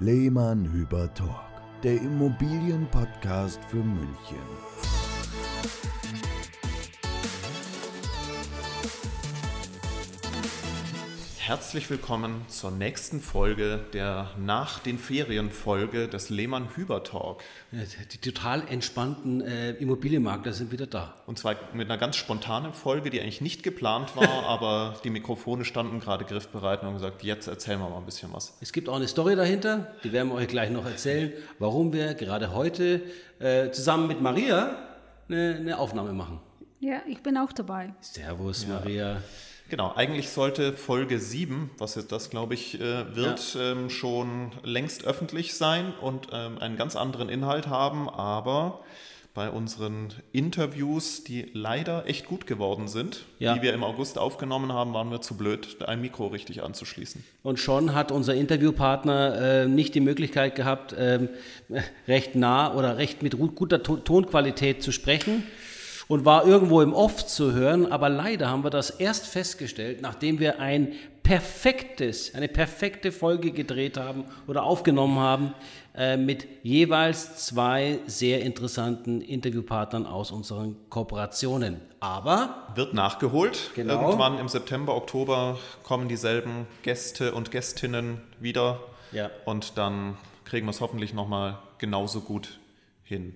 Lehmann Hüber Talk, der Immobilienpodcast für München. Herzlich willkommen zur nächsten Folge der nach den Ferien Folge des Lehmann Hüber Talk. Die total entspannten äh, Immobilienmakler sind wieder da. Und zwar mit einer ganz spontanen Folge, die eigentlich nicht geplant war, aber die Mikrofone standen gerade griffbereit und haben gesagt, jetzt erzählen wir mal ein bisschen was. Es gibt auch eine Story dahinter, die werden wir euch gleich noch erzählen, warum wir gerade heute äh, zusammen mit Maria eine, eine, Aufnahme machen. Ja, ich bin auch dabei. Servus, ja. Maria. Genau, eigentlich sollte Folge 7, was jetzt das glaube ich äh, wird, ja. ähm, schon längst öffentlich sein und ähm, einen ganz anderen Inhalt haben, aber bei unseren Interviews, die leider echt gut geworden sind, ja. die wir im August aufgenommen haben, waren wir zu blöd, ein Mikro richtig anzuschließen. Und schon hat unser Interviewpartner äh, nicht die Möglichkeit gehabt, ähm, recht nah oder recht mit guter Tonqualität zu sprechen und war irgendwo im Off zu hören, aber leider haben wir das erst festgestellt, nachdem wir ein perfektes, eine perfekte Folge gedreht haben oder aufgenommen haben äh, mit jeweils zwei sehr interessanten Interviewpartnern aus unseren Kooperationen. Aber wird nachgeholt. Genau. Irgendwann im September, Oktober kommen dieselben Gäste und Gästinnen wieder ja. und dann kriegen wir es hoffentlich nochmal genauso gut hin.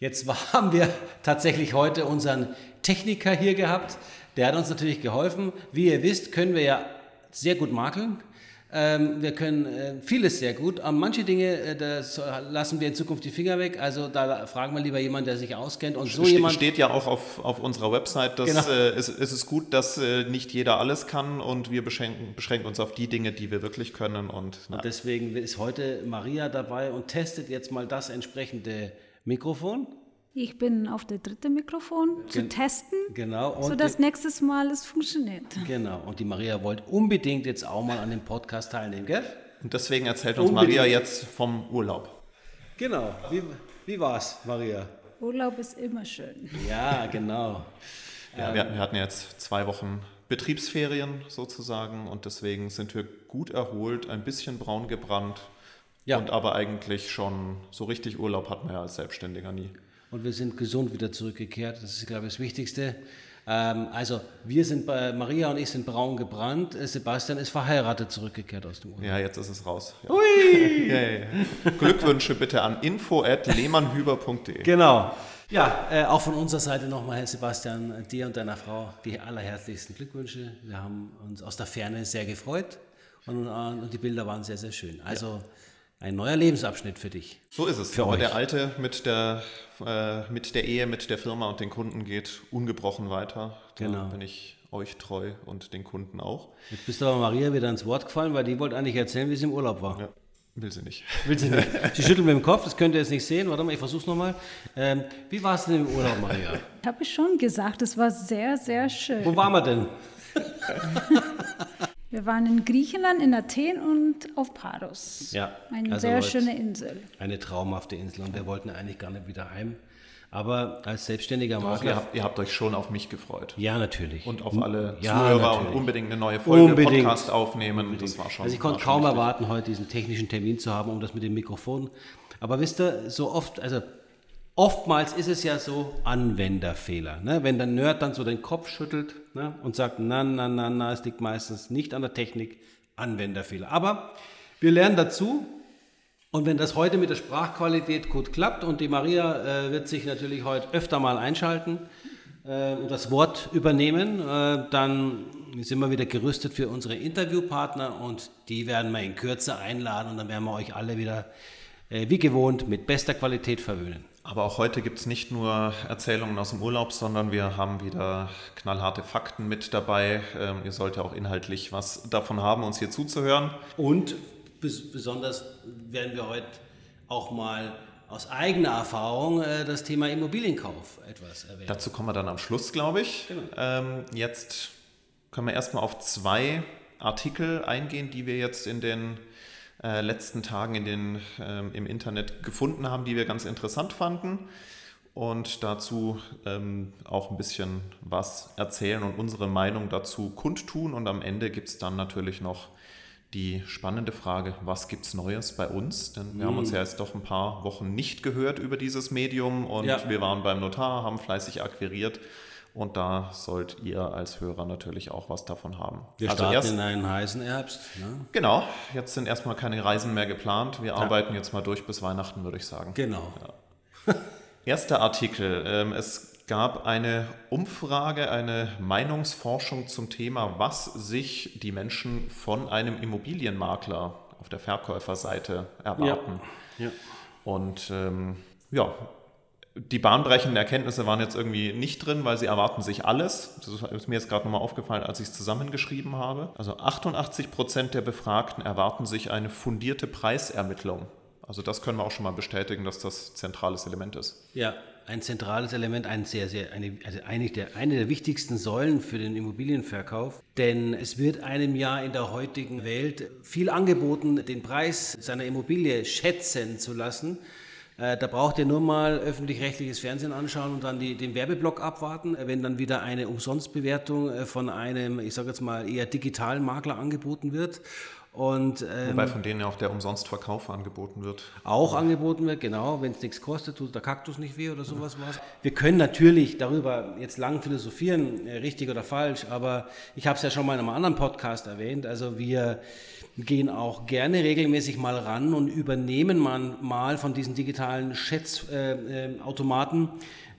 Jetzt haben wir tatsächlich heute unseren Techniker hier gehabt. Der hat uns natürlich geholfen. Wie ihr wisst, können wir ja sehr gut makeln. Ähm, wir können äh, vieles sehr gut, aber manche Dinge, äh, lassen wir in Zukunft die Finger weg. Also da fragen wir lieber jemanden, der sich auskennt. Und so Ste jemand steht ja auch auf, auf unserer Website, dass genau. äh, es, es ist gut, dass äh, nicht jeder alles kann und wir beschränken, beschränken uns auf die Dinge, die wir wirklich können. Und, und deswegen ist heute Maria dabei und testet jetzt mal das entsprechende Mikrofon. Ich bin auf der dritten Mikrofon zu Gen testen, genau, so dass nächstes Mal es funktioniert. Genau. Und die Maria wollte unbedingt jetzt auch mal an dem Podcast teilnehmen, gell? Und deswegen erzählt uns unbedingt. Maria jetzt vom Urlaub. Genau. Wie, wie war's, Maria? Urlaub ist immer schön. Ja, genau. Ja, wir, wir hatten jetzt zwei Wochen Betriebsferien sozusagen und deswegen sind wir gut erholt, ein bisschen braun gebrannt. Ja. Und aber eigentlich schon so richtig Urlaub hatten wir ja als Selbstständiger nie. Und wir sind gesund wieder zurückgekehrt. Das ist, glaube ich, das Wichtigste. Ähm, also wir sind bei Maria und ich sind braun gebrannt. Sebastian ist verheiratet zurückgekehrt aus dem Urlaub. Ja, jetzt ist es raus. Ja. Hui! ja, ja, Glückwünsche bitte an info@lehmannhüber.de. Genau. Ja, äh, auch von unserer Seite nochmal, Herr Sebastian, dir und deiner Frau die allerherzlichsten Glückwünsche. Wir haben uns aus der Ferne sehr gefreut und, und die Bilder waren sehr, sehr schön. Also ein neuer Lebensabschnitt für dich. So ist es. Für Aber euch. der alte mit der, äh, mit der Ehe, mit der Firma und den Kunden geht ungebrochen weiter. Da genau. bin ich euch treu und den Kunden auch. Jetzt bist du aber Maria wieder ins Wort gefallen, weil die wollte eigentlich erzählen, wie sie im Urlaub war. Ja. Will sie nicht. Will sie nicht. Sie schüttelt mit dem Kopf, das könnt ihr jetzt nicht sehen. Warte mal, ich versuch's nochmal. Ähm, wie war es denn im Urlaub, Maria? Ich habe schon gesagt, es war sehr, sehr schön. Wo waren wir denn? Wir waren in Griechenland, in Athen und auf Paros. Ja. Eine also sehr schöne Insel. Eine traumhafte Insel und wir wollten eigentlich gar nicht wieder heim. Aber als selbstständiger Makler. Ihr habt, ihr habt, euch schon auf mich gefreut. Ja, natürlich. Und auf alle ja, Zuhörer natürlich. und unbedingt eine neue Folge unbedingt. Podcast aufnehmen. Unbedingt. Das war schon. Also ich konnte kaum erwarten, heute diesen technischen Termin zu haben, um das mit dem Mikrofon. Aber wisst ihr, so oft, also Oftmals ist es ja so Anwenderfehler. Ne? Wenn der Nerd dann so den Kopf schüttelt ne? und sagt, na, na, na, na, es liegt meistens nicht an der Technik, Anwenderfehler. Aber wir lernen dazu. Und wenn das heute mit der Sprachqualität gut klappt und die Maria äh, wird sich natürlich heute öfter mal einschalten äh, und das Wort übernehmen, äh, dann sind wir wieder gerüstet für unsere Interviewpartner und die werden wir in Kürze einladen und dann werden wir euch alle wieder äh, wie gewohnt mit bester Qualität verwöhnen. Aber auch heute gibt es nicht nur Erzählungen aus dem Urlaub, sondern wir haben wieder knallharte Fakten mit dabei. Ähm, ihr sollt ja auch inhaltlich was davon haben, uns hier zuzuhören. Und bes besonders werden wir heute auch mal aus eigener Erfahrung äh, das Thema Immobilienkauf etwas erwähnen. Dazu kommen wir dann am Schluss, glaube ich. Genau. Ähm, jetzt können wir erstmal auf zwei Artikel eingehen, die wir jetzt in den äh, letzten Tagen in den, ähm, im Internet gefunden haben, die wir ganz interessant fanden. Und dazu ähm, auch ein bisschen was erzählen und unsere Meinung dazu kundtun. Und am Ende gibt es dann natürlich noch die spannende Frage, was gibt es Neues bei uns? Denn wir mm. haben uns ja jetzt doch ein paar Wochen nicht gehört über dieses Medium und ja. wir waren beim Notar, haben fleißig akquiriert und da sollt ihr als Hörer natürlich auch was davon haben. Wir also starten erst, in einen heißen Herbst. Ne? Genau, jetzt sind erstmal keine Reisen mehr geplant. Wir ja. arbeiten jetzt mal durch bis Weihnachten, würde ich sagen. Genau. Ja. Erster Artikel. Ähm, es gab eine Umfrage, eine Meinungsforschung zum Thema, was sich die Menschen von einem Immobilienmakler auf der Verkäuferseite erwarten. Ja. Ja. Und ähm, ja, die bahnbrechenden Erkenntnisse waren jetzt irgendwie nicht drin, weil sie erwarten sich alles. Das ist mir jetzt gerade nochmal aufgefallen, als ich es zusammengeschrieben habe. Also 88 Prozent der Befragten erwarten sich eine fundierte Preisermittlung. Also das können wir auch schon mal bestätigen, dass das zentrales Element ist. Ja, ein zentrales Element, ein sehr, sehr, eine, also eigentlich der, eine der wichtigsten Säulen für den Immobilienverkauf. Denn es wird einem ja in der heutigen Welt viel angeboten, den Preis seiner Immobilie schätzen zu lassen. Äh, da braucht ihr nur mal öffentlich-rechtliches Fernsehen anschauen und dann die, den Werbeblock abwarten. Wenn dann wieder eine Umsonstbewertung äh, von einem, ich sage jetzt mal, eher digitalen Makler angeboten wird. Und, ähm, Wobei von denen ja auch der Umsonstverkauf angeboten wird. Auch angeboten wird, genau. Wenn es nichts kostet, tut der Kaktus nicht weh oder sowas was. Wir können natürlich darüber jetzt lang philosophieren, äh, richtig oder falsch, aber ich habe es ja schon mal in einem anderen Podcast erwähnt. Also wir gehen auch gerne regelmäßig mal ran und übernehmen mal von diesen digitalen Schätzautomaten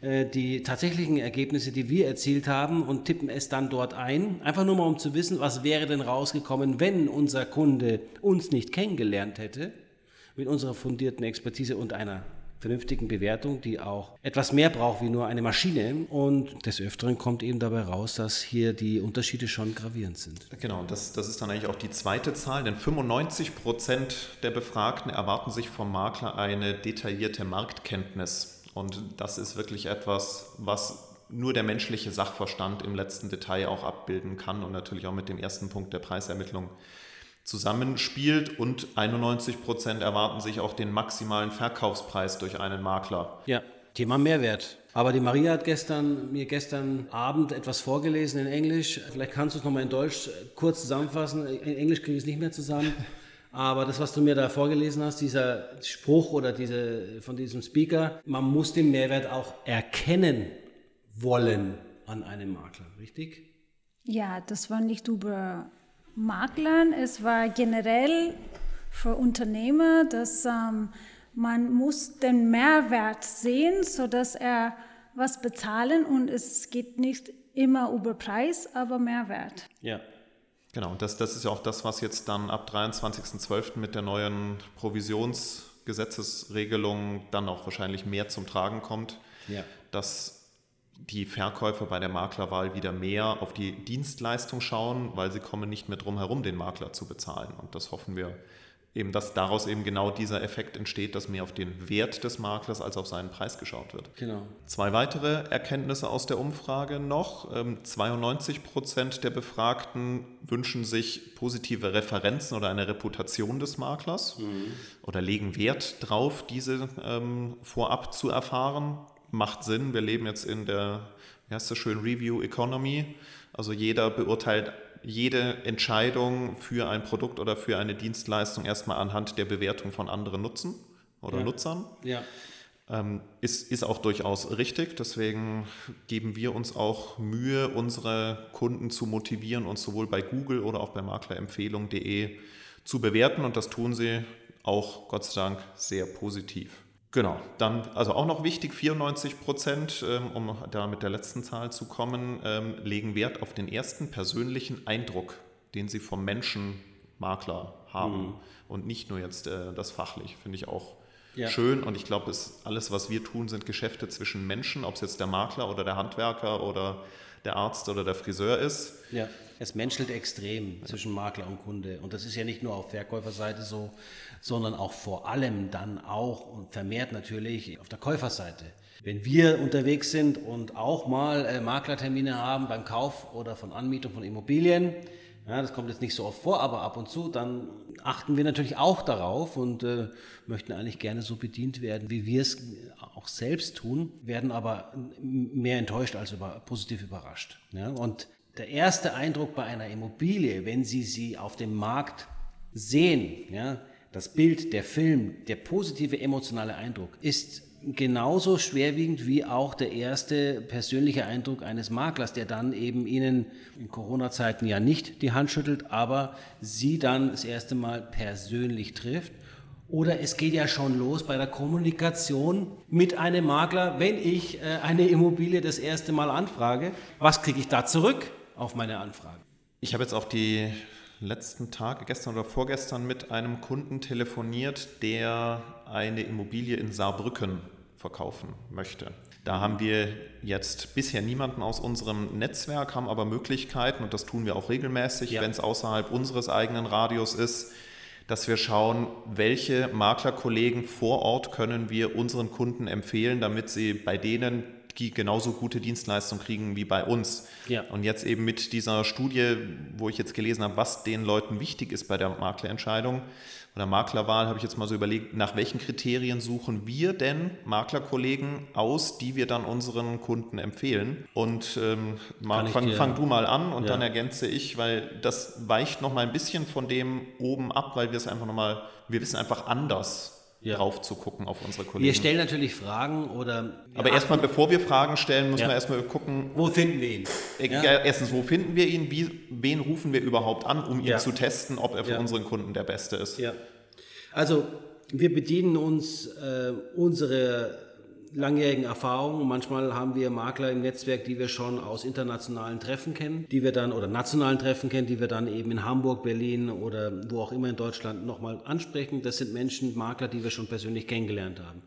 äh, äh, die tatsächlichen Ergebnisse, die wir erzielt haben und tippen es dann dort ein. Einfach nur mal, um zu wissen, was wäre denn rausgekommen, wenn unser Kunde uns nicht kennengelernt hätte mit unserer fundierten Expertise und einer vernünftigen Bewertung, die auch etwas mehr braucht wie nur eine Maschine. Und des Öfteren kommt eben dabei raus, dass hier die Unterschiede schon gravierend sind. Genau, das, das ist dann eigentlich auch die zweite Zahl, denn 95 Prozent der Befragten erwarten sich vom Makler eine detaillierte Marktkenntnis. Und das ist wirklich etwas, was nur der menschliche Sachverstand im letzten Detail auch abbilden kann und natürlich auch mit dem ersten Punkt der Preisermittlung zusammenspielt und 91 Prozent erwarten sich auch den maximalen Verkaufspreis durch einen Makler. Ja, Thema Mehrwert. Aber die Maria hat gestern, mir gestern Abend etwas vorgelesen in Englisch. Vielleicht kannst du es nochmal in Deutsch kurz zusammenfassen. In Englisch kriege ich es nicht mehr zusammen. Aber das, was du mir da vorgelesen hast, dieser Spruch oder diese, von diesem Speaker, man muss den Mehrwert auch erkennen wollen an einem Makler, richtig? Ja, das war nicht über Maklern, es war generell für Unternehmer, dass ähm, man muss den Mehrwert sehen, sodass er was bezahlen und es geht nicht immer über Preis, aber Mehrwert. Ja. Genau, das, das ist ja auch das, was jetzt dann ab 23.12. mit der neuen Provisionsgesetzesregelung dann auch wahrscheinlich mehr zum Tragen kommt. Ja. Dass die Verkäufer bei der Maklerwahl wieder mehr auf die Dienstleistung schauen, weil sie kommen nicht mehr drum herum, den Makler zu bezahlen. Und das hoffen wir eben, dass daraus eben genau dieser Effekt entsteht, dass mehr auf den Wert des Maklers als auf seinen Preis geschaut wird. Genau. Zwei weitere Erkenntnisse aus der Umfrage noch. 92 ähm, Prozent der Befragten wünschen sich positive Referenzen oder eine Reputation des Maklers mhm. oder legen Wert drauf, diese ähm, vorab zu erfahren macht Sinn. Wir leben jetzt in der, wie heißt das schön, Review Economy. Also jeder beurteilt jede Entscheidung für ein Produkt oder für eine Dienstleistung erstmal anhand der Bewertung von anderen Nutzen oder ja. Nutzern. Ja. Ähm, ist, ist auch durchaus richtig. Deswegen geben wir uns auch Mühe, unsere Kunden zu motivieren, uns sowohl bei Google oder auch bei maklerempfehlung.de zu bewerten. Und das tun sie auch, Gott sei Dank, sehr positiv. Genau, dann, also auch noch wichtig, 94 Prozent, ähm, um da mit der letzten Zahl zu kommen, ähm, legen Wert auf den ersten persönlichen Eindruck, den sie vom Menschenmakler haben mhm. und nicht nur jetzt äh, das fachlich, finde ich auch ja. schön und ich glaube, alles, was wir tun, sind Geschäfte zwischen Menschen, ob es jetzt der Makler oder der Handwerker oder der Arzt oder der Friseur ist. Ja, es menschelt extrem zwischen Makler und Kunde und das ist ja nicht nur auf Verkäuferseite so, sondern auch vor allem dann auch und vermehrt natürlich auf der Käuferseite. Wenn wir unterwegs sind und auch mal äh, Maklertermine haben beim Kauf oder von Anmietung von Immobilien, ja, das kommt jetzt nicht so oft vor, aber ab und zu, dann achten wir natürlich auch darauf und äh, möchten eigentlich gerne so bedient werden, wie wir es auch selbst tun, werden aber mehr enttäuscht als über, positiv überrascht. Ja? Und der erste Eindruck bei einer Immobilie, wenn Sie sie auf dem Markt sehen, ja, das Bild, der Film, der positive emotionale Eindruck ist genauso schwerwiegend wie auch der erste persönliche Eindruck eines Maklers, der dann eben Ihnen in Corona-Zeiten ja nicht die Hand schüttelt, aber Sie dann das erste Mal persönlich trifft. Oder es geht ja schon los bei der Kommunikation mit einem Makler, wenn ich äh, eine Immobilie das erste Mal anfrage. Was kriege ich da zurück auf meine Anfrage? Ich habe jetzt auch die letzten Tage, gestern oder vorgestern, mit einem Kunden telefoniert, der eine Immobilie in Saarbrücken verkaufen möchte. Da haben wir jetzt bisher niemanden aus unserem Netzwerk, haben aber Möglichkeiten, und das tun wir auch regelmäßig, ja. wenn es außerhalb unseres eigenen Radios ist, dass wir schauen, welche Maklerkollegen vor Ort können wir unseren Kunden empfehlen, damit sie bei denen die genauso gute Dienstleistung kriegen wie bei uns. Ja. Und jetzt eben mit dieser Studie, wo ich jetzt gelesen habe, was den Leuten wichtig ist bei der Maklerentscheidung oder Maklerwahl, habe ich jetzt mal so überlegt, nach welchen Kriterien suchen wir denn Maklerkollegen aus, die wir dann unseren Kunden empfehlen. Und ähm, Marc, fang, fang, du mal an und ja. dann ergänze ich, weil das weicht noch mal ein bisschen von dem oben ab, weil wir es einfach noch mal, wir wissen einfach anders ja. drauf zu gucken auf unsere Kollegen. Wir stellen natürlich Fragen oder. Aber erstmal, bevor wir Fragen stellen, müssen ja. wir erstmal gucken. Wo finden wir ihn? Ja. Erstens, wo finden wir ihn? Wie, wen rufen wir überhaupt an, um ihn zu testen, ob er für unseren Kunden der Beste ist? Ja. Also, wir bedienen uns äh, unsere langjährigen Erfahrungen. Manchmal haben wir Makler im Netzwerk, die wir schon aus internationalen Treffen kennen, die wir dann oder nationalen Treffen kennen, die wir dann eben in Hamburg, Berlin oder wo auch immer in Deutschland nochmal ansprechen. Das sind Menschen, Makler, die wir schon persönlich kennengelernt haben.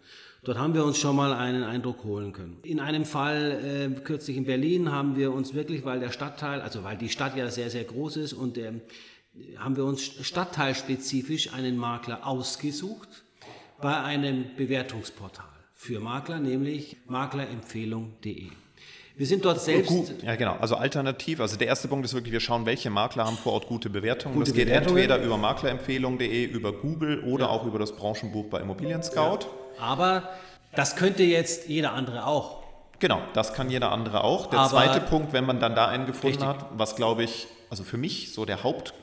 Dort haben wir uns schon mal einen Eindruck holen können. In einem Fall äh, kürzlich in Berlin haben wir uns wirklich, weil der Stadtteil, also weil die Stadt ja sehr, sehr groß ist und der, haben wir uns stadtteilspezifisch einen Makler ausgesucht bei einem Bewertungsportal für Makler, nämlich maklerempfehlung.de. Wir sind dort selbst. Ja, genau. Also alternativ. Also der erste Punkt ist wirklich, wir schauen, welche Makler haben vor Ort gute Bewertungen. Gute das geht Bewertungen. entweder über maklerempfehlung.de, über Google oder ja. auch über das Branchenbuch bei Immobilien Scout. Ja. Aber das könnte jetzt jeder andere auch. Genau, das kann jeder andere auch. Der Aber zweite Punkt, wenn man dann da einen gefunden richtig. hat, was glaube ich, also für mich so der Haupt,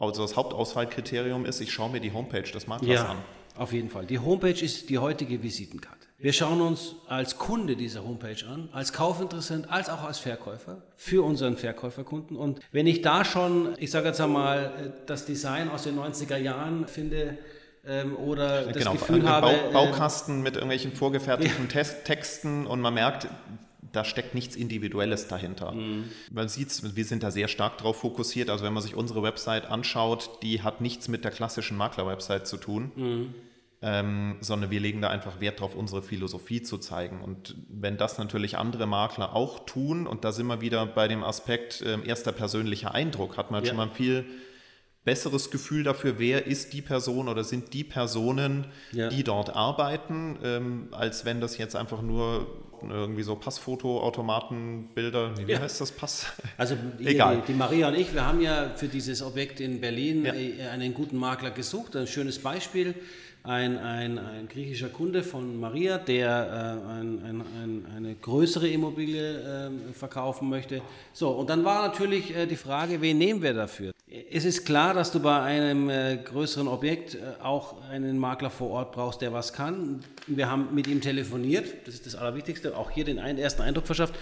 also das Hauptauswahlkriterium ist, ich schaue mir die Homepage des Maklers ja. an. Auf jeden Fall. Die Homepage ist die heutige Visitenkarte. Wir schauen uns als Kunde diese Homepage an, als Kaufinteressent, als auch als Verkäufer für unseren Verkäuferkunden. Und wenn ich da schon, ich sage jetzt einmal, das Design aus den 90er Jahren finde, ähm, oder das genau, Gefühl habe... Bau, Baukasten ähm, mit irgendwelchen vorgefertigten ja. Texten und man merkt, da steckt nichts Individuelles dahinter. Mhm. Man sieht, wir sind da sehr stark drauf fokussiert. Also wenn man sich unsere Website anschaut, die hat nichts mit der klassischen Makler-Website zu tun. Mhm ähm, sondern wir legen da einfach Wert darauf, unsere Philosophie zu zeigen. Und wenn das natürlich andere Makler auch tun, und da sind wir wieder bei dem Aspekt äh, erster persönlicher Eindruck, hat man ja. schon mal viel besseres Gefühl dafür, wer ist die Person oder sind die Personen, ja. die dort arbeiten, ähm, als wenn das jetzt einfach nur irgendwie so Passfoto-Automatenbilder, wie ja. heißt das Pass? Also Egal. Die, die, Maria und ich, wir haben ja für dieses Objekt in Berlin ja. Äh, einen guten Makler gesucht, ein schönes Beispiel ein, ein, ein griechischer Kunde von Maria, der äh, ein, ein, eine größere Immobilie äh, verkaufen möchte. So, und dann war natürlich äh, die Frage, wen nehmen wir dafür? Es ist klar, dass du bei einem äh, größeren Objekt äh, auch einen Makler vor Ort brauchst, der was kann. Wir haben mit ihm telefoniert, das ist das Allerwichtigste, auch hier den ersten Eindruck verschafft.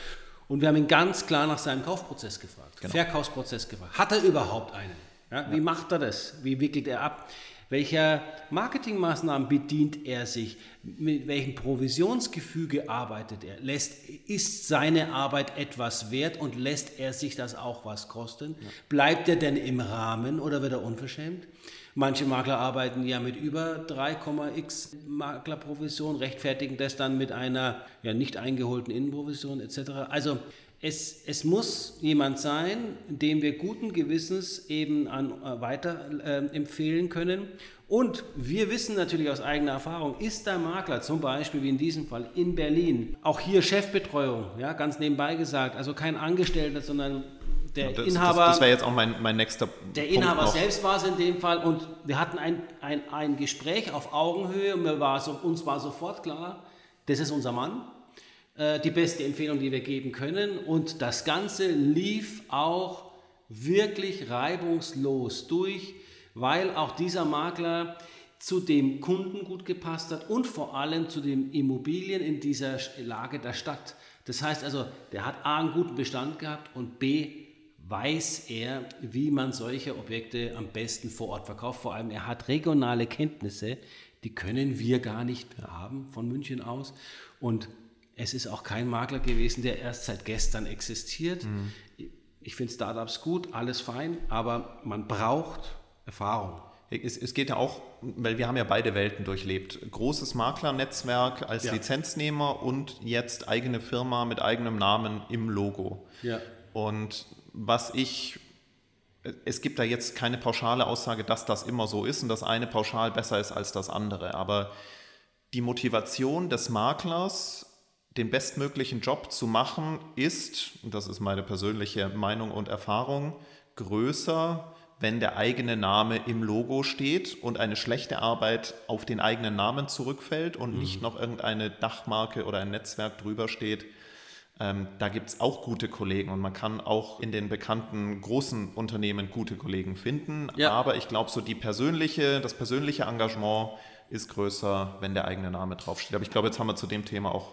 Und wir haben ihn ganz klar nach seinem Kaufprozess gefragt, genau. Verkaufsprozess gefragt. Hat er überhaupt einen? Ja, ja. Wie macht er das? Wie wickelt er ab? Welcher Marketingmaßnahmen bedient er sich? Mit welchem Provisionsgefüge arbeitet er? Lässt, ist seine Arbeit etwas wert und lässt er sich das auch was kosten? Ja. Bleibt er denn im Rahmen oder wird er unverschämt? Manche Makler arbeiten ja mit über 3,x Maklerprovision, rechtfertigen das dann mit einer ja, nicht eingeholten Innenprovision etc. Also es, es, muss jemand sein, dem wir guten Gewissens eben an, äh, weiter äh, empfehlen können. Und wir wissen natürlich aus eigener Erfahrung, ist der Makler zum Beispiel wie in diesem Fall in Berlin, auch hier Chefbetreuung, ja, ganz nebenbei gesagt, also kein Angestellter, sondern der das, Inhaber. Das, das wäre jetzt auch mein, mein nächster Der Punkt Inhaber noch. selbst war es in dem Fall und wir hatten ein, ein, ein Gespräch auf Augenhöhe und mir war so, uns war sofort klar, das ist unser Mann äh, die beste Empfehlung, die wir geben können. Und das Ganze lief auch wirklich reibungslos durch, weil auch dieser Makler zu dem Kunden gut gepasst hat und vor allem zu den Immobilien in dieser Lage der Stadt. Das heißt also, der hat A einen guten Bestand gehabt und B weiß er, wie man solche Objekte am besten vor Ort verkauft. Vor allem, er hat regionale Kenntnisse, die können wir gar nicht haben von München aus. Und es ist auch kein Makler gewesen, der erst seit gestern existiert. Mhm. Ich finde Startups gut, alles fein, aber man braucht Erfahrung. Es, es, geht ja auch, weil wir haben ja beide Welten durchlebt. Großes Maklernetzwerk als ja. Lizenznehmer und jetzt eigene Firma mit eigenem Namen im Logo. Ja. Und was ich, es gibt da jetzt keine pauschale Aussage, dass das immer so ist und das eine pauschal besser ist als das andere. Aber die Motivation des Maklers, den bestmöglichen Job zu machen, ist, und das ist meine persönliche Meinung und Erfahrung, größer wenn der eigene Name im Logo steht und eine schlechte Arbeit auf den eigenen Namen zurückfällt und mhm. nicht noch irgendeine Dachmarke oder ein Netzwerk drüber steht. Ähm, da gibt es auch gute Kollegen und man kann auch in den bekannten großen Unternehmen gute Kollegen finden. Ja. Aber ich glaube, so die persönliche, das persönliche Engagement ist größer, wenn der eigene Name draufsteht. Aber ich glaube, jetzt haben wir zu dem Thema auch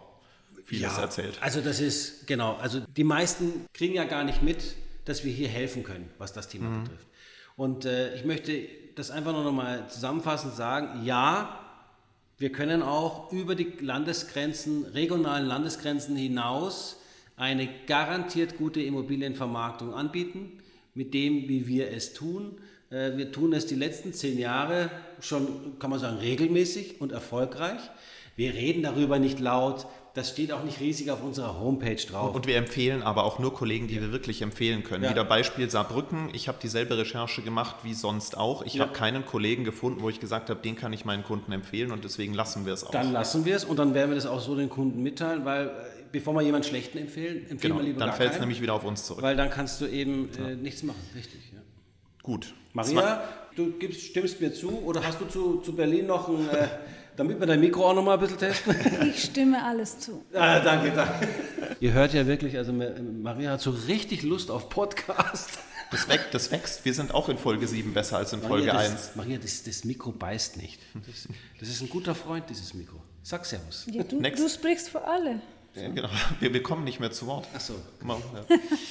vieles ja, erzählt. Also das ist, genau, also die meisten kriegen ja gar nicht mit, dass wir hier helfen können, was das Thema mhm. betrifft. Und äh, ich möchte das einfach nur noch mal zusammenfassend sagen. Ja, wir können auch über die Landesgrenzen, regionalen Landesgrenzen hinaus eine garantiert gute Immobilienvermarktung anbieten, mit dem, wie wir es tun. Äh, wir tun es die letzten zehn Jahre schon, kann man sagen, regelmäßig und erfolgreich. Wir reden darüber nicht laut, das steht auch nicht riesig auf unserer Homepage drauf. Und wir empfehlen aber auch nur Kollegen, die wir wirklich empfehlen können. Ja. Wieder Beispiel Saarbrücken. Ich habe dieselbe Recherche gemacht wie sonst auch. Ich ja. habe keinen Kollegen gefunden, wo ich gesagt habe, den kann ich meinen Kunden empfehlen und deswegen lassen wir es auch. Dann lassen wir es und dann werden wir das auch so den Kunden mitteilen, weil äh, bevor wir jemanden schlechten empfehlen, empfehlen genau, wir lieber Dann fällt es nämlich wieder auf uns zurück. Weil dann kannst du eben äh, ja. nichts machen. Richtig, ja. Gut. Maria, du gibst, stimmst mir zu oder hast du zu, zu Berlin noch ein... Äh, damit wir dein Mikro auch noch mal ein bisschen testen. Ich stimme alles zu. Ah, danke, danke. Ihr hört ja wirklich, also Maria hat so richtig Lust auf Podcast. Das, wächst, das wächst. Wir sind auch in Folge 7 besser als in Folge Maria, 1. Maria, das, das, Mikro beißt nicht. Das, das, ist ein guter Freund, dieses Mikro. Sag Servus. Ja, du, du sprichst für alle. Ja, genau. Wir, wir, kommen nicht mehr zu Wort. Ach so.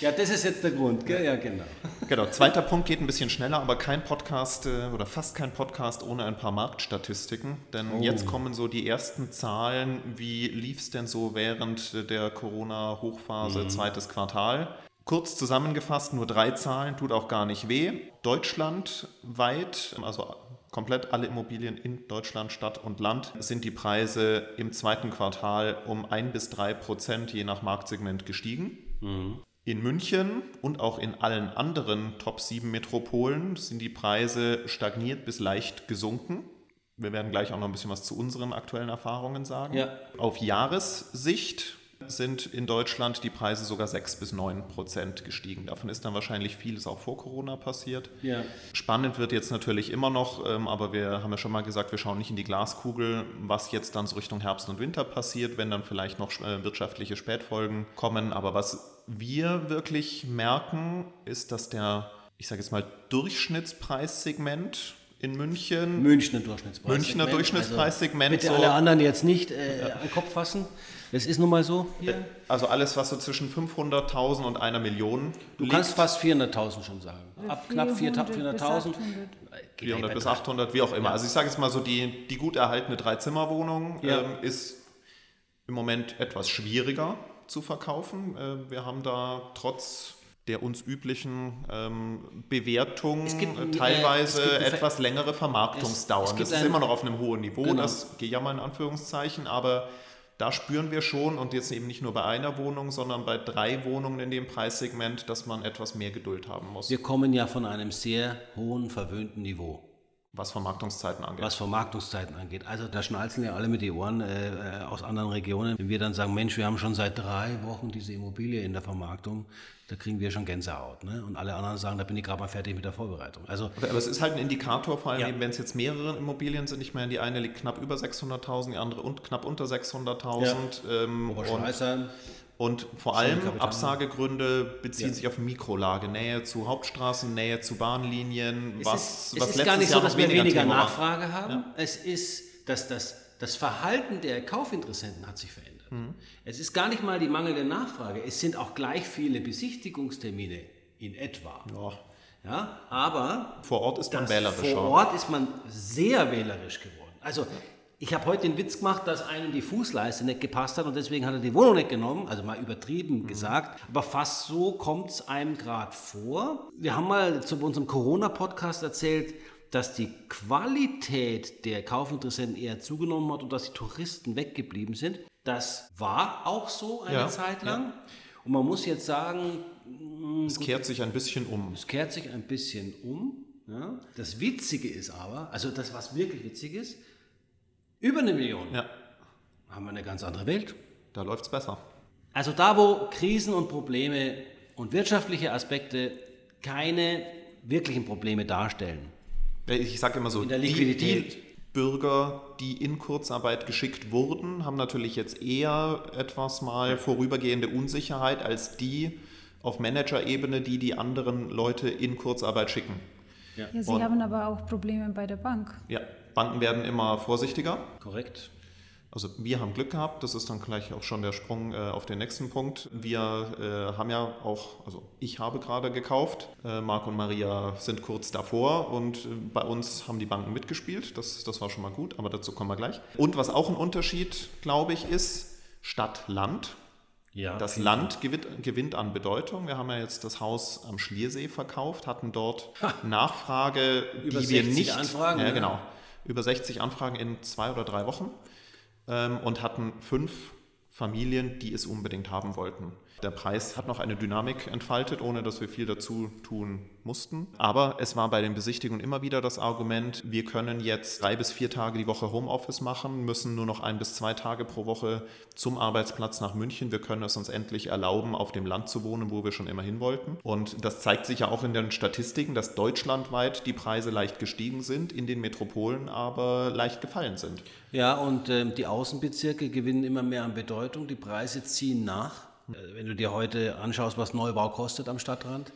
Ja. das ist jetzt der Grund, gell? Ja, genau. Genau. Zweiter Punkt geht ein bisschen schneller, aber kein Podcast äh, oder fast kein Podcast ohne ein paar Marktstatistiken. Denn oh. jetzt kommen so die ersten Zahlen. Wie lief es denn so während der Corona-Hochphase, mhm. zweites Quartal? Kurz zusammengefasst, nur drei Zahlen, tut auch gar nicht weh. Deutschland weit, also komplett alle Immobilien in Deutschland, Stadt und Land, sind die Preise im zweiten Quartal um ein bis drei Prozent je nach Marktsegment gestiegen. Mhm. In München und auch in allen anderen Top 7 Metropolen sind die Preise stagniert bis leicht gesunken. Wir werden gleich auch noch ein bisschen was zu unseren aktuellen Erfahrungen sagen. Ja. Auf Jahressicht sind in Deutschland die Preise sogar 6 bis 9 Prozent gestiegen. Davon ist dann wahrscheinlich vieles auch vor Corona passiert. Ja. Spannend wird jetzt natürlich immer noch, ähm, aber wir haben ja schon mal gesagt, wir schauen nicht in die Glaskugel, was jetzt dann so Richtung Herbst und Winter passiert, wenn dann vielleicht noch äh, wirtschaftliche Spätfolgen kommen. Aber was wir wirklich merken, ist, dass der, ich sage jetzt mal, Durchschnittspreissegment in München. Münchner Durchschnittspreissegment. Münchner Durchschnittspreissegment. Also bitte so alle anderen jetzt nicht äh, ja. an den Kopf fassen. Das ist nun mal so hier. Also alles, was so zwischen 500.000 und einer Million Du liegt. kannst fast 400.000 schon sagen. Ab knapp 400.000. 400 bis 800, wie auch immer. Ja. Also ich sage jetzt mal so, die, die gut erhaltene Dreizimmerwohnung ja. ähm, ist im Moment etwas schwieriger zu verkaufen. Äh, wir haben da trotz der uns üblichen ähm, Bewertung gibt, äh, teilweise äh, etwas längere Vermarktungsdauern. das ist ein, immer noch auf einem hohen Niveau, genau. das gehe ja mal in Anführungszeichen, aber da spüren wir schon und jetzt eben nicht nur bei einer Wohnung, sondern bei drei Wohnungen in dem Preissegment, dass man etwas mehr Geduld haben muss. Wir kommen ja von einem sehr hohen, verwöhnten Niveau. Was Vermarktungszeiten angeht. Was Vermarktungszeiten angeht. Also da schnalzen ja alle mit die Ohren äh, äh, aus anderen Regionen. Wenn wir dann sagen, Mensch, wir haben schon seit drei Wochen diese Immobilie in der Vermarktung, da kriegen wir schon Gänsehaut. Ne? Und alle anderen sagen, da bin ich gerade mal fertig mit der Vorbereitung. Also, aber es ist halt ein Indikator, vor allem ja. wenn es jetzt mehrere Immobilien sind. Ich meine, die eine liegt knapp über 600.000, die andere und knapp unter 600.000. Ja. Ähm, Und vor allem. Absagegründe beziehen Ja. sich auf Mikrolage, Nähe zu Hauptstraßen, Nähe zu Bahnlinien, Es was, ist, was es ist gar nicht Jahr so, dass wir weniger, Thema. Nachfrage haben. Es ist, dass das, das Verhalten der Kaufinteressenten hat sich verändert. Mhm. Es ist gar nicht mal die mangelnde Nachfrage. Es sind auch gleich viele Besichtigungstermine in etwa. Ja. Ja, aber Vor Ort ist man das wählerischer. Vor Ort ist man sehr wählerisch geworden. Also ich habe heute den Witz gemacht, dass einem die Fußleiste nicht gepasst hat und deswegen hat er die Wohnung nicht genommen, also mal übertrieben Mhm. gesagt. Aber fast so kommt es einem gerade vor. Wir haben mal zu unserem Corona-Podcast erzählt, dass die Qualität der Kaufinteressenten eher zugenommen hat und dass die Touristen weggeblieben sind. Das war auch so eine Ja, Zeit lang. Und man muss jetzt sagen, Es kehrt sich ein bisschen um. es kehrt sich ein bisschen um. Ja. Das Witzige ist aber, also das, was wirklich witzig ist, über eine Million Ja, haben wir eine ganz andere Welt. da läuft es besser. Also da, wo Krisen und Probleme und wirtschaftliche Aspekte keine wirklichen Probleme darstellen. Ich sage immer so, In der die, Liquidität. die Bürger, die in Kurzarbeit geschickt wurden, haben natürlich jetzt eher etwas mal vorübergehende Unsicherheit als die auf Managerebene, die die anderen Leute in Kurzarbeit schicken. Ja, Sie Und- haben aber auch Probleme bei der Bank. Ja, Banken werden immer vorsichtiger. Korrekt. Also wir haben Glück gehabt, das ist dann gleich auch schon der Sprung äh, auf den nächsten Punkt. Wir äh, haben ja auch, also ich habe gerade gekauft, äh, Marc und Maria sind kurz davor und äh, bei uns haben die Banken mitgespielt, das, das war schon mal gut, aber dazu kommen wir gleich. Und was auch ein Unterschied, glaube ich, ist Stadt-Land. Ja, Das Land gewinnt, gewinnt an Bedeutung. Wir haben ja jetzt das Haus am Schliersee verkauft, hatten dort Nachfrage, Über die wir 60 nicht. Anfragen, ja, genau. Über 60 Anfragen in zwei oder drei Wochen ähm, und hatten fünf Familien, die es unbedingt haben wollten. Der Preis hat noch eine Dynamik entfaltet, ohne dass wir viel dazu tun mussten. Aber es war bei den Besichtigungen immer wieder das Argument, wir können jetzt drei bis vier Tage die Woche Homeoffice machen, müssen nur noch ein bis zwei Tage pro Woche zum Arbeitsplatz nach München. Wir können es uns endlich erlauben, auf dem Land zu wohnen, wo wir schon immer hin wollten. Und das zeigt sich ja auch in den Statistiken, dass deutschlandweit die Preise leicht gestiegen sind, in den Metropolen aber leicht gefallen sind. Ja, und ähm, die Außenbezirke gewinnen immer mehr an Bedeutung. Die Preise ziehen nach. Äh, Wenn du dir heute anschaust, was Neubau kostet am Stadtrand,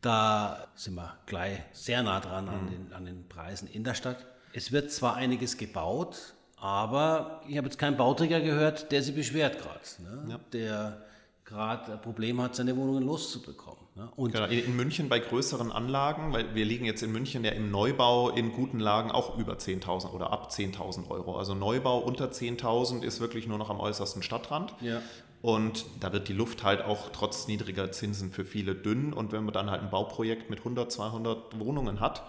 da sind wir gleich sehr nah dran an, den, an den Preisen in der Stadt. Es wird zwar einiges gebaut, aber ich habe jetzt keinen Bauträger gehört, der sich beschwert gerade, ne? der gerade ein Problem hat, seine Wohnungen loszubekommen. Ne? Genau, in in München bei größeren Anlagen, weil wir liegen jetzt in München ja im Neubau in guten Lagen auch über 10.000 oder ab 10.000 Euro. Also Neubau unter 10.000 ist wirklich nur noch am äußersten Stadtrand. Ja. Und da wird die Luft halt auch trotz niedriger Zinsen für viele dünn. Und wenn man dann halt ein Bauprojekt mit 100, 200 Wohnungen hat,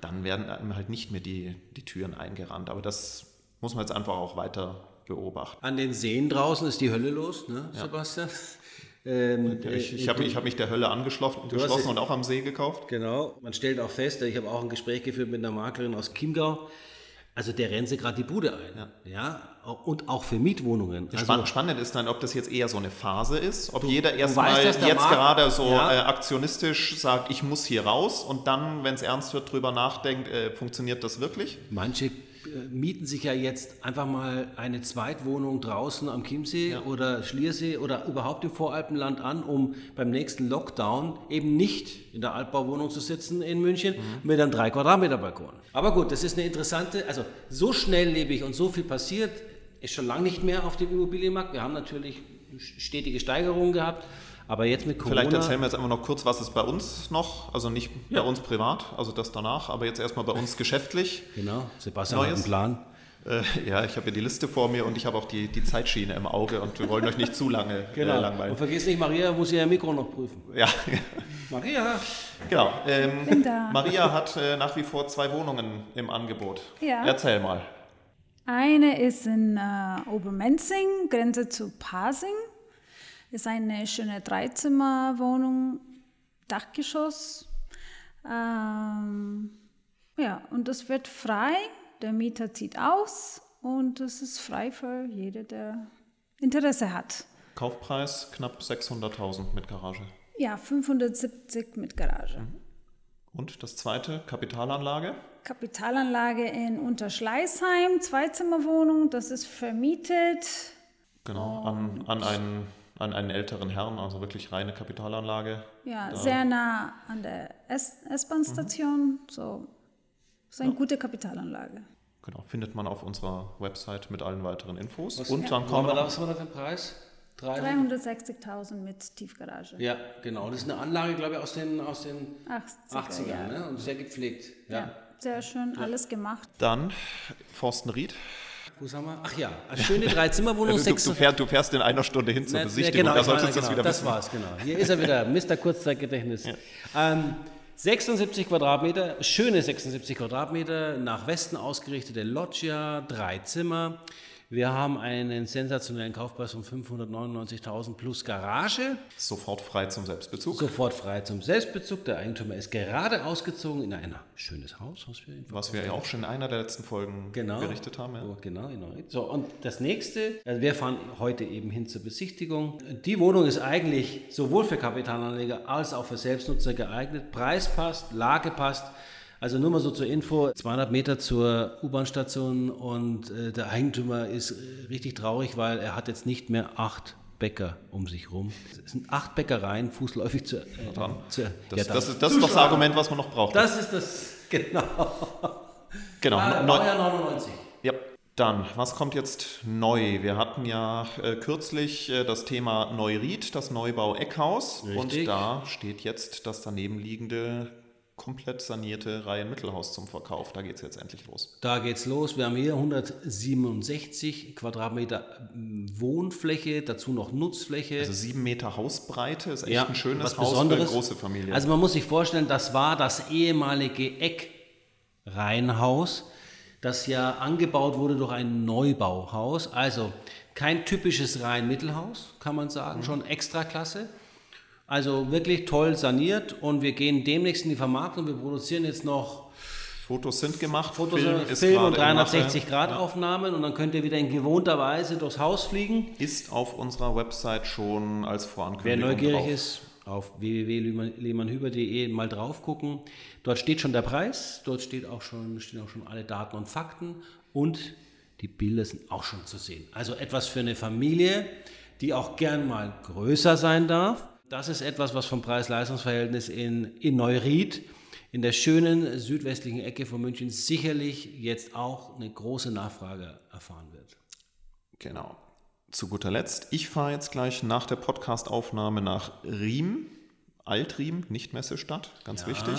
dann werden einem halt nicht mehr die, die Türen eingerannt. Aber das muss man jetzt einfach auch weiter beobachten. an den Seen draußen ist die Hölle los, ne, Sebastian? Ähm, Ich, ich habe hab mich der Hölle angeschlossen geschlossen und auch am See gekauft. Genau, man stellt auch fest, ich habe auch ein Gespräch geführt mit einer Maklerin aus Chiemgau, also der rennt sie gerade die Bude ein. Ja. Und auch für Mietwohnungen. Also, Spann- Spannend ist dann, ob das jetzt eher so eine Phase ist, ob jeder weißt, erstmal jetzt Markt- gerade so Ja. äh, aktionistisch sagt, ich muss hier raus und dann, wenn es ernst wird, drüber nachdenkt, äh, funktioniert das wirklich? manche mieten sich ja jetzt einfach mal eine Zweitwohnung draußen am Chiemsee oder Schliersee oder überhaupt im Voralpenland an, um beim nächsten Lockdown eben nicht in der Altbauwohnung zu sitzen in München mit einem 3 Quadratmeter Balkon. Aber gut, das ist eine interessante, also so schnelllebig und so viel passiert, ist schon lange nicht mehr auf dem Immobilienmarkt. Wir haben natürlich stetige Steigerungen gehabt, aber jetzt mit Corona... Vielleicht erzählen wir jetzt einfach noch kurz, was ist bei uns noch, also nicht bei uns privat, also das danach, aber jetzt erstmal bei uns geschäftlich. Genau, Sebastian hat Neues? einen Plan. Äh, ja, ich habe ja die Liste vor mir und ich habe auch die, die Zeitschiene im Auge und wir wollen euch nicht zu lange äh, Und langweilen. vergiss nicht, Maria muss ihr Mikro noch prüfen. Ja, Maria! genau. Ähm, Bin da. Maria hat äh, nach wie vor zwei Wohnungen im Angebot. Ja. Erzähl mal. Eine ist in äh, Obermenzing, Grenze zu Pasing. Ist eine schöne Dreizimmerwohnung, Dachgeschoss. Ähm, ja, und das wird frei. Der Mieter zieht aus und es ist frei für jeder, der Interesse hat. Kaufpreis knapp 600.000 mit Garage. Ja, 570 mit Garage. Und das zweite, Kapitalanlage. Kapitalanlage in Unterschleißheim, Zweizimmerwohnung, das ist vermietet. Genau, an, an, einen, an einen älteren Herrn, also wirklich reine Kapitalanlage. Ja, sehr nah an der S-Bahn-Station. So, so eine gute Kapitalanlage. Genau, findet man auf unserer Website mit allen weiteren Infos. Was- und dann Haben kommen wir da, was wir da für einen Preis? Drei- 360.000 mit Tiefgarage. Ja, genau. Das ist eine Anlage, glaube ich, aus den, aus den 80er, 80ern ja. ne? und sehr gepflegt. Ja. Ja, sehr schön, alles gemacht. dann Forstenried. Wo sind wir? Ach ja, eine schöne Dreizimmerwohnung. Du, du, du, fährst, du fährst in einer Stunde hin zur Ne, Besichtigung, ne, da solltest du das genau, wieder das wissen. war's, genau. Hier ist er wieder, Mr. Kurzzeitgedächtnis. Ähm, 76 Quadratmeter, schöne 76 Quadratmeter, nach Westen ausgerichtete Loggia, drei Zimmer. Wir haben einen sensationellen Kaufpreis von 599.000 plus Garage. Sofort frei zum Selbstbezug. Sofort frei zum Selbstbezug. Der Eigentümer ist gerade ausgezogen in ein schönes Haus, was wir Was wir ja auch schon in einer der letzten Folgen genau, berichtet haben. Ja. Genau, genau. So, und das nächste, also wir fahren heute eben hin zur Besichtigung. Die Wohnung ist eigentlich sowohl für Kapitalanleger als auch für Selbstnutzer geeignet. Preis passt, Lage passt. Also nur mal so zur Info, 200 Meter zur U-Bahn-Station und äh, der Eigentümer ist äh, richtig traurig, weil er hat jetzt nicht mehr acht Bäcker um sich rum. Es sind acht Bäckereien fußläufig zu, äh, zu Das, ja, das, ist, das ist doch das Argument, was man noch braucht. Das ist das, genau. genau. Ah, neu- Baujahr 99. Ja, dann, was kommt jetzt neu? Wir hatten ja äh, kürzlich äh, das Thema Neuried, das Neubau Eckhaus. Richtig. Und da steht jetzt das daneben liegende, komplett sanierte Reihenmittelhaus zum Verkauf. Da geht es jetzt endlich los. Da geht's los. Wir haben hier 167 Quadratmeter ähm, Wohnfläche, dazu noch Nutzfläche. Also sieben Meter Hausbreite ist echt ein schönes was Haus Besonderes. für eine große Familie. Also man muss sich vorstellen, das war das ehemalige Eckreihenhaus, das ja angebaut wurde durch ein Neubauhaus. Also kein typisches Reihenmittelhaus, kann man sagen, Mhm. schon Extraklasse. Also wirklich toll saniert und wir gehen demnächst in die Vermarktung. Wir produzieren jetzt noch Fotos sind gemacht, Fotos, Film Film, Film und gerade in Mache. 360 Grad Aufnahmen und dann könnt ihr wieder in gewohnter Weise durchs Haus fliegen. Ist auf unserer Website schon als Wer Vorankündigung neugierig drauf. ist, auf www.lehmannhüber.de mal drauf gucken. Dort steht schon der Preis, dort steht auch schon, stehen auch schon alle Daten und Fakten und die Bilder sind auch schon zu sehen. Also etwas für eine Familie, die auch gern mal größer sein darf. Das ist etwas, was vom Preis-Leistungs-Verhältnis in, in Neuried, in der schönen südwestlichen Ecke von München, sicherlich jetzt auch eine große Nachfrage erfahren wird. Genau. Zu guter Letzt, ich fahre jetzt gleich nach der Podcastaufnahme nach Riem, Altriem, nicht Messestadt, ganz wichtig.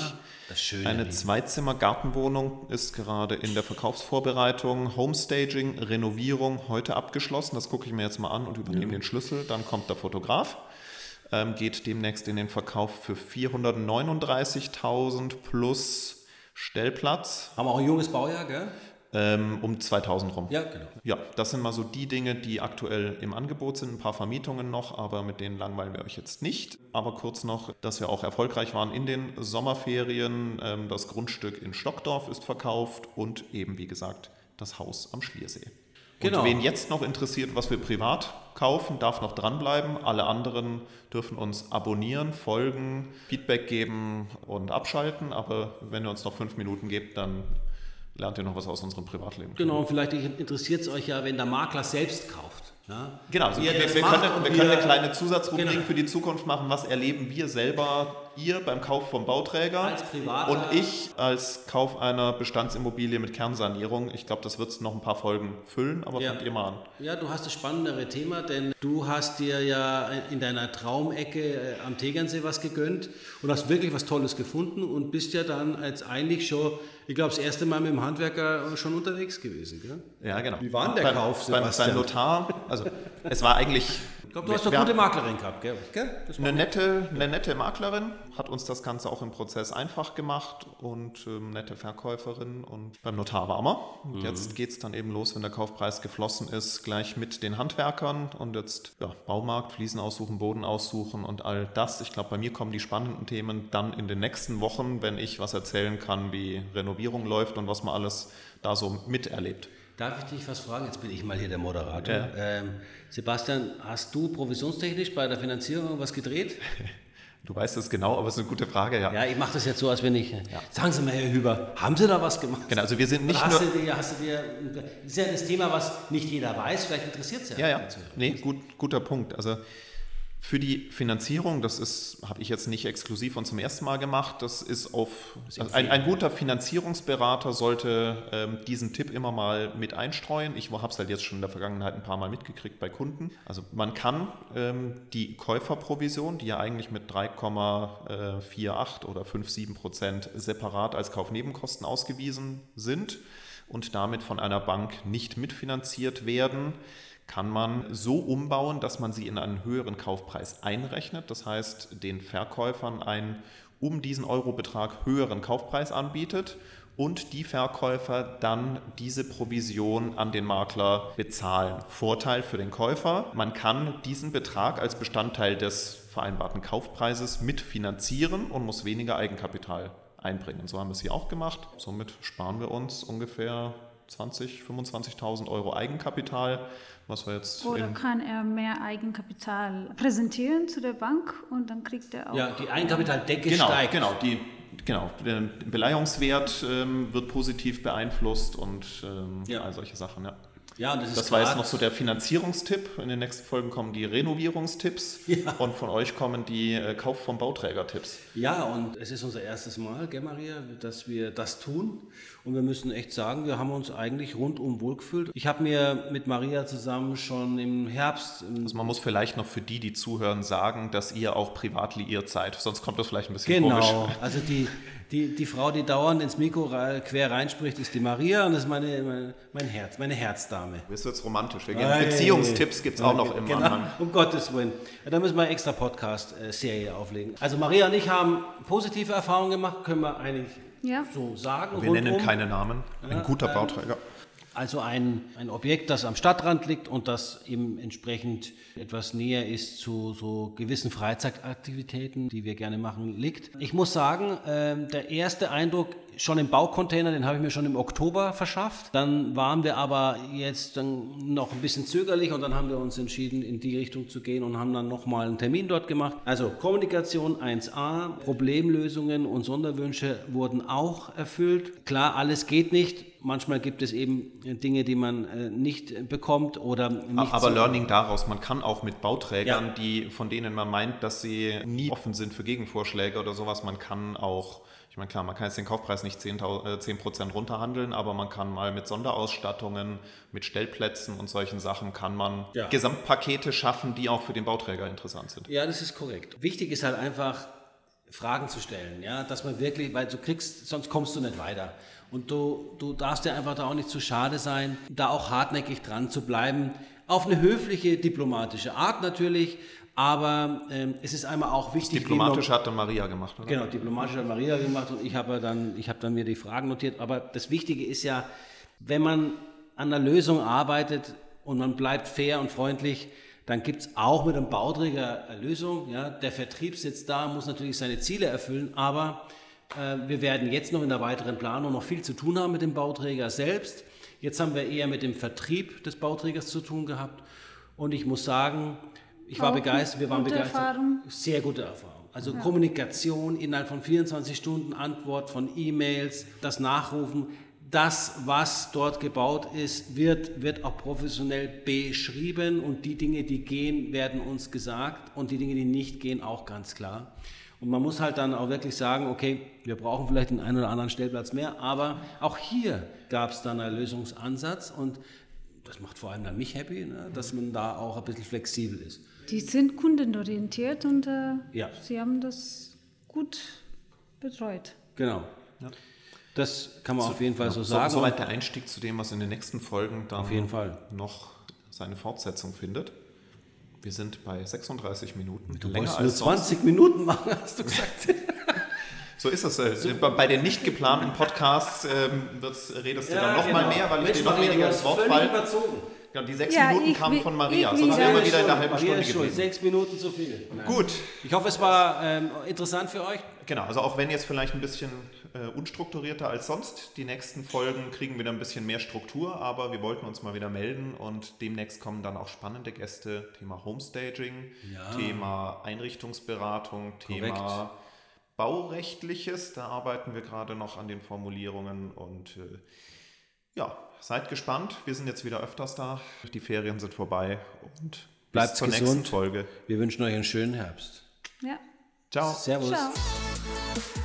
das schöne Eine. Zweizimmer-Gartenwohnung ist gerade in der Verkaufsvorbereitung. Homestaging, Renovierung heute abgeschlossen. Das gucke ich mir jetzt mal an und übernehme den Schlüssel. Dann kommt der Fotograf. Ähm, geht demnächst in den Verkauf für 439.000 plus Stellplatz Haben wir auch ein junges Baujahr, gell? ähm, um 2000 rum. Ja, genau. Ja, das sind mal so die Dinge, die aktuell im Angebot sind. Ein paar Vermietungen noch, aber mit denen langweilen wir euch jetzt nicht. Aber kurz noch, dass wir auch erfolgreich waren in den Sommerferien. Ähm, das Grundstück in Stockdorf ist verkauft und eben, wie gesagt, das Haus am Schliersee. Genau. Und wen jetzt noch interessiert, was wir privat kaufen, darf noch dranbleiben. Alle anderen dürfen uns abonnieren, folgen, Feedback geben und abschalten. Aber wenn ihr uns noch fünf Minuten gebt, dann lernt ihr noch was aus unserem Privatleben. Genau, und vielleicht interessiert es euch ja, wenn der Makler selbst kauft. Ja? Genau, also wir, wir, können, wir können eine kleine Zusatzrubrik Genau. für die Zukunft machen. Was erleben wir selber, ihr beim Kauf vom Bauträger und ich als Kauf einer Bestandsimmobilie mit Kernsanierung. Ich glaube, das wird noch ein paar Folgen füllen, aber Ja. fangt ihr mal an. Ja, du hast das spannendere Thema, denn du hast dir ja in deiner Traumecke äh, am Tegernsee was gegönnt und hast wirklich was Tolles gefunden und bist ja dann als eigentlich schon, ich glaube, das erste Mal mit dem Handwerker schon unterwegs gewesen. Gell? Ja, genau. Wie war denn der beim, Kauf, Sebastian? beim Notar, also es war eigentlich Ich glaube, du hast doch wir- gute Maklerin gehabt, gell? war Eine nette, eine nette Maklerin hat uns das Ganze auch im Prozess einfach gemacht und ähm, nette Verkäuferin und beim Notar waren wir. Und jetzt geht es dann eben los, wenn der Kaufpreis geflossen ist, gleich mit den Handwerkern und jetzt ja, Baumarkt, Fliesen aussuchen, Boden aussuchen und all das. Ich glaube, bei mir kommen die spannenden Themen dann in den nächsten Wochen, wenn ich was erzählen kann, wie Renovierung läuft und was man alles da so miterlebt. Darf ich dich was fragen? Jetzt bin ich mal hier der Moderator. Ja. Ähm, Sebastian, hast du provisionstechnisch bei der Finanzierung was gedreht? Du weißt es genau, aber es ist eine gute Frage, ja. Ja, ich mache das jetzt so, als wenn ich. Sagen Sie mal, Herr Hüber, haben Sie da was gemacht? Genau, also wir sind nicht Oder nur... hast du dir, hast du dir, das ist ja das Thema, was nicht jeder weiß, vielleicht interessiert es ja. Ja, ja. Nee, gut, guter Punkt. Also Für die Finanzierung, das ist, habe ich jetzt nicht exklusiv und zum ersten Mal gemacht, das ist auf, also ein, ein, guter Finanzierungsberater sollte ähm, diesen Tipp immer mal mit einstreuen. Ich habe es halt jetzt schon in der Vergangenheit ein paar Mal mitgekriegt bei Kunden. Also man kann ähm, die Käuferprovision, die ja eigentlich mit 3,48 oder 5,7 Prozent separat als Kaufnebenkosten ausgewiesen sind und damit von einer Bank nicht mitfinanziert werden, kann man so umbauen, dass man sie in einen höheren Kaufpreis einrechnet. Das heißt, den Verkäufern einen um diesen Eurobetrag höheren Kaufpreis anbietet und die Verkäufer dann diese Provision an den Makler bezahlen. Vorteil für den Käufer, man kann diesen Betrag als Bestandteil des vereinbarten Kaufpreises mitfinanzieren und muss weniger Eigenkapital einbringen. So haben wir es hier auch gemacht. Somit sparen wir uns ungefähr 20, 25.000 Euro Eigenkapital was wir jetzt. Oder kann er mehr Eigenkapital präsentieren zu der Bank und dann kriegt er auch. Ja, die Eigenkapitaldecke genau, steigt. Genau, die, genau. Der Beleihungswert ähm, wird positiv beeinflusst und ähm, ja. all solche Sachen, ja. Ja, das, das war jetzt noch so der Finanzierungstipp. In den nächsten Folgen kommen die Renovierungstipps ja. und von euch kommen die äh, Kauf vom Bauträger-Tipps. Ja, und es ist unser erstes Mal, gell, Maria, dass wir das tun. Und wir müssen echt sagen, wir haben uns eigentlich rundum wohlgefühlt. Ich habe mir mit Maria zusammen schon im Herbst. also man muss vielleicht noch für die, die zuhören, sagen, dass ihr auch privat liiert seid. Sonst kommt das vielleicht ein bisschen genau. komisch. Genau. Also die, die, die Frau, die dauernd ins Mikro quer reinspricht, ist die Maria und das ist meine, meine, mein Herz, meine Herzdame. Bist du jetzt romantisch? Wir geben Beziehungstipps gibt es auch noch im genau, Anhang. Um Gottes Willen. Ja, da müssen wir eine extra Podcast-Serie auflegen. Also Maria und ich haben positive Erfahrungen gemacht, können wir eigentlich ja. so sagen. Wir nennen keine Namen. Ein guter ähm, Bauträger. Also ein, ein Objekt, das am Stadtrand liegt und das eben entsprechend etwas näher ist zu so gewissen Freizeitaktivitäten, die wir gerne machen, liegt. Ich muss sagen, äh, der erste Eindruck schon im Baucontainer, den habe ich mir schon im Oktober verschafft. Dann waren wir aber jetzt dann noch ein bisschen zögerlich und dann haben wir uns entschieden, in die Richtung zu gehen und haben dann nochmal einen Termin dort gemacht. Also Kommunikation 1a, Problemlösungen und Sonderwünsche wurden auch erfüllt. Klar, alles geht nicht. Manchmal gibt es eben Dinge, die man äh, nicht bekommt oder nicht. Aber so Learning daraus, man kann auch mit Bauträgern, ja. die, von denen man meint, dass sie nie offen sind für Gegenvorschläge oder sowas, man kann auch ich meine, klar, man kann jetzt den Kaufpreis nicht 10, 10 runterhandeln, aber man kann mal mit Sonderausstattungen, mit Stellplätzen und solchen Sachen kann man ja. Gesamtpakete schaffen, die auch für den Bauträger interessant sind. Ja, das ist korrekt. Wichtig ist halt einfach, Fragen zu stellen, ja, dass man wirklich, weil du kriegst, sonst kommst du nicht weiter. Und du, du darfst dir einfach da auch nicht zu schade sein, da auch hartnäckig dran zu bleiben. Auf eine höfliche, diplomatische Art natürlich, aber ähm, es ist einmal auch wichtig. Diplomatisch hat dann Maria gemacht, oder? Genau, diplomatisch hat Maria gemacht und ich habe dann, ich habe dann mir die Fragen notiert. Aber das Wichtige ist ja, wenn man an einer Lösung arbeitet und man bleibt fair und freundlich, dann gibt es auch mit einem Bauträger eine Lösung. Ja? Der Vertrieb sitzt da, muss natürlich seine Ziele erfüllen, aber wir werden jetzt noch in der weiteren Planung noch viel zu tun haben mit dem Bauträger selbst. Jetzt haben wir eher mit dem Vertrieb des Bauträgers zu tun gehabt. Und ich muss sagen, ich war begeistert, wir waren begeistert. Erfahrung. Sehr gute Erfahrung. Also ja. Kommunikation innerhalb von 24 Stunden, Antwort von E-Mails, das Nachrufen. Das, was dort gebaut ist, wird, wird auch professionell beschrieben und die Dinge, die gehen, werden uns gesagt und die Dinge, die nicht gehen, auch ganz klar. Und man muss halt dann auch wirklich sagen, okay, wir brauchen vielleicht den einen oder anderen Stellplatz mehr, aber auch hier gab es dann einen Lösungsansatz und das macht vor allem dann mich happy, ne, dass man da auch ein bisschen flexibel ist. Die sind kundenorientiert und äh, ja. sie haben das gut betreut. Genau. Ja. Das kann man so, auf jeden Fall so, so sagen. Soweit der Einstieg zu dem, was in den nächsten Folgen dann auf jeden Fall. noch seine Fortsetzung findet. Wir sind bei 36 Minuten. Du länger als 20 sonst. Minuten machen, hast du gesagt. So ist es. Äh, bei den nicht geplanten Podcasts ähm, redest du ja, dann noch genau. mal mehr, weil ich dir noch weniger ins Wort falle. Genau, die sechs ja, Minuten ich, kamen von Maria, ich, sonst wären wir wieder in der halben Stunde gewesen. Sechs Minuten zu viel. Nein. Gut. Ich hoffe, es war ähm, interessant für euch. Genau, also auch wenn jetzt vielleicht ein bisschen äh, unstrukturierter als sonst, die nächsten Folgen kriegen wieder ein bisschen mehr Struktur, aber wir wollten uns mal wieder melden und demnächst kommen dann auch spannende Gäste. Thema Homestaging, ja. Thema Einrichtungsberatung, Thema Korrekt. Baurechtliches. Da arbeiten wir gerade noch an den Formulierungen und äh, ja, seid gespannt. Wir sind jetzt wieder öfters da. Die Ferien sind vorbei und Bleibt zur gesund. nächsten Folge. Wir wünschen euch einen schönen Herbst. Ja. Ciao. Servus. Ciao. Thank you.